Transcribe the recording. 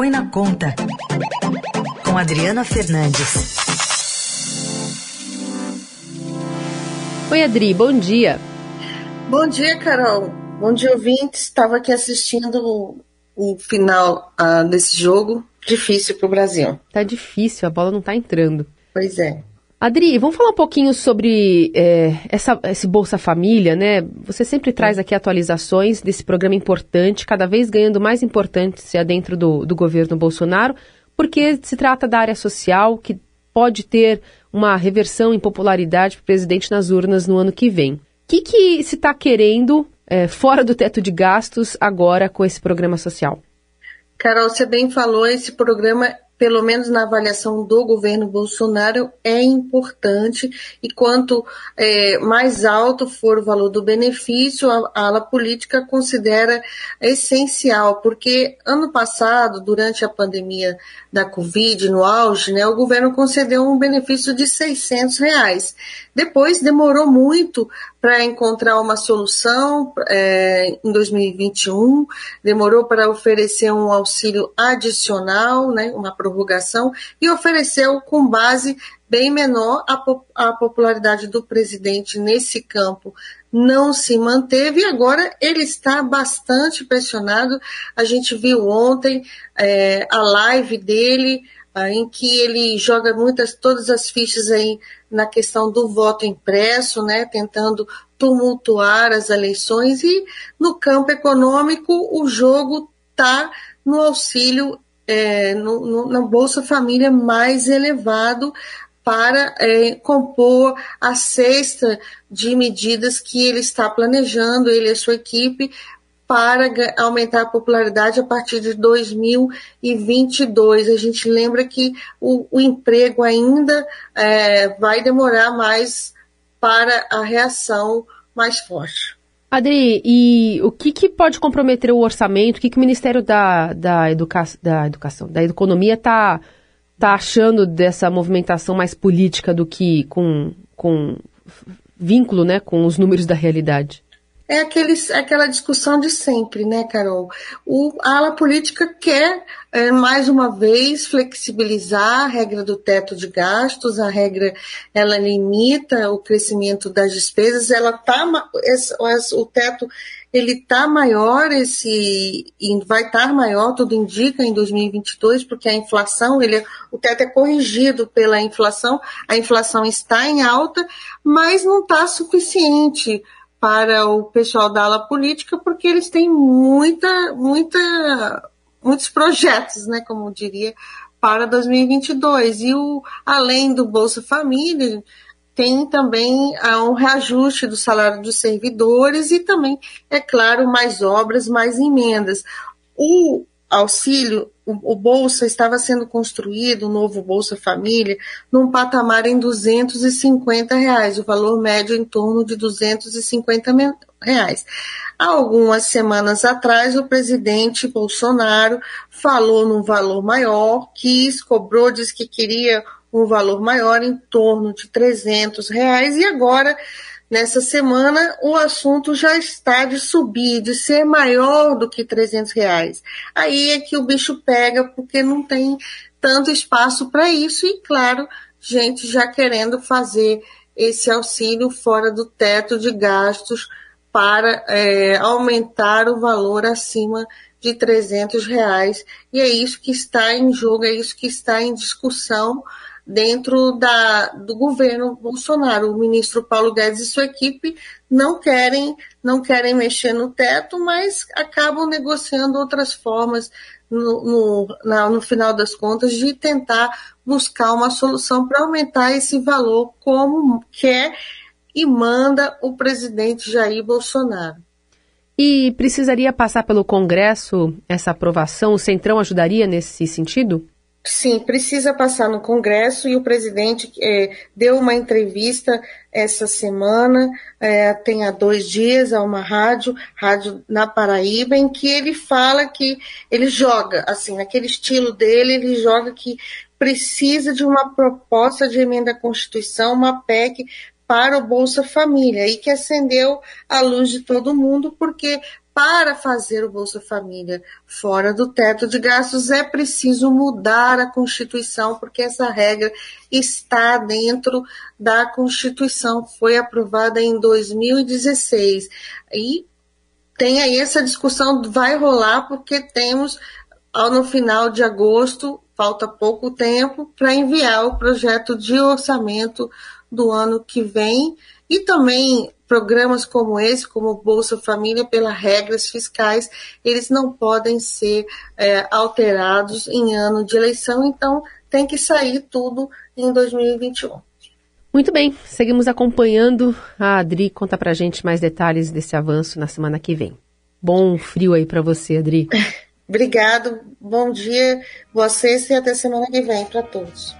Põe na Conta, com Adriana Fernandes. Oi, Adri, bom dia. Bom dia, Carol. Bom dia, ouvintes. Estava aqui assistindo o final uh, desse jogo. Difícil para o Brasil. Tá difícil, a bola não tá entrando. Pois é. Adri, vamos falar um pouquinho sobre é, essa, esse Bolsa Família, né? Você sempre traz aqui atualizações desse programa importante, cada vez ganhando mais importância dentro do, do governo Bolsonaro, porque se trata da área social que pode ter uma reversão em popularidade para o presidente nas urnas no ano que vem. O que, que se está querendo é, fora do teto de gastos agora com esse programa social? Carol, você bem falou, esse programa pelo menos na avaliação do governo Bolsonaro, é importante e quanto é, mais alto for o valor do benefício, a, a ala política considera essencial, porque ano passado, durante a pandemia da Covid, no auge, né, o governo concedeu um benefício de 600 reais. Depois demorou muito para encontrar uma solução é, em 2021, demorou para oferecer um auxílio adicional, né, uma prorrogação, e ofereceu com base bem menor a, a popularidade do presidente nesse campo não se manteve e agora ele está bastante pressionado. A gente viu ontem é, a live dele, em que ele joga muitas, todas as fichas aí na questão do voto impresso, né, tentando tumultuar as eleições. E no campo econômico o jogo está no auxílio é, no, no, na Bolsa Família mais elevado para é, compor a cesta de medidas que ele está planejando, ele e a sua equipe, para aumentar a popularidade a partir de 2022. A gente lembra que o, o emprego ainda é, vai demorar mais para a reação mais forte. Adri, e o que, que pode comprometer o orçamento? O que, que o Ministério da, da, educa da Educação, da Economia está tá achando dessa movimentação mais política do que com, com vínculo né, com os números da realidade? É aqueles, aquela discussão de sempre, né, Carol? O, a ala política quer, é, mais uma vez, flexibilizar a regra do teto de gastos, a regra, ela limita o crescimento das despesas, ela tá, esse, o teto, ele tá maior, esse, vai estar tá maior, tudo indica, em 2022, porque a inflação, ele, é, o teto é corrigido pela inflação, a inflação está em alta, mas não está suficiente, para o pessoal da ala política, porque eles têm muita, muita, muitos projetos, né, como diria, para 2022. E o, além do Bolsa Família, tem também ah, um reajuste do salário dos servidores e também, é claro, mais obras, mais emendas. O auxílio, o, o, Bolsa estava sendo construído, o novo Bolsa Família, num patamar em 250 reais, o valor médio em torno de 250 reais. Há algumas semanas atrás, o presidente Bolsonaro falou num valor maior, quis, cobrou, disse que queria um valor maior em torno de 300 reais e agora Nessa semana, o assunto já está de subir, de ser maior do que 300 reais. Aí é que o bicho pega, porque não tem tanto espaço para isso e, claro, gente já querendo fazer esse auxílio fora do teto de gastos para é, aumentar o valor acima de 300 reais. E é isso que está em jogo, é isso que está em discussão dentro da, do governo Bolsonaro. O ministro Paulo Guedes e sua equipe não querem, não querem mexer no teto, mas acabam negociando outras formas no, no, na, no final das contas de tentar buscar uma solução para aumentar esse valor como quer e manda o presidente Jair Bolsonaro. E precisaria passar pelo Congresso essa aprovação? O Centrão ajudaria nesse sentido? Sim, precisa passar no Congresso e o presidente é, deu uma entrevista essa semana, é, tem há dois dias, a uma rádio, rádio na Paraíba, em que ele fala que ele joga, assim, naquele estilo dele, ele joga que precisa de uma proposta de emenda à Constituição, uma PEC para o Bolsa Família, e que acendeu a luz de todo mundo, porque para fazer o Bolsa Família fora do teto de gastos é preciso mudar a Constituição, porque essa regra está dentro da Constituição, foi aprovada em 2016. E tem aí essa discussão, vai rolar, porque temos no final de agosto, falta pouco tempo, para enviar o projeto de orçamento do ano que vem e também programas como esse, como Bolsa Família, pelas regras fiscais, eles não podem ser é, alterados em ano de eleição, então tem que sair tudo em 2021. Muito bem, seguimos acompanhando. A Adri conta pra gente mais detalhes desse avanço na semana que vem. Bom frio aí para você, Adri. Obrigado, bom dia, sexta e até semana que vem para todos.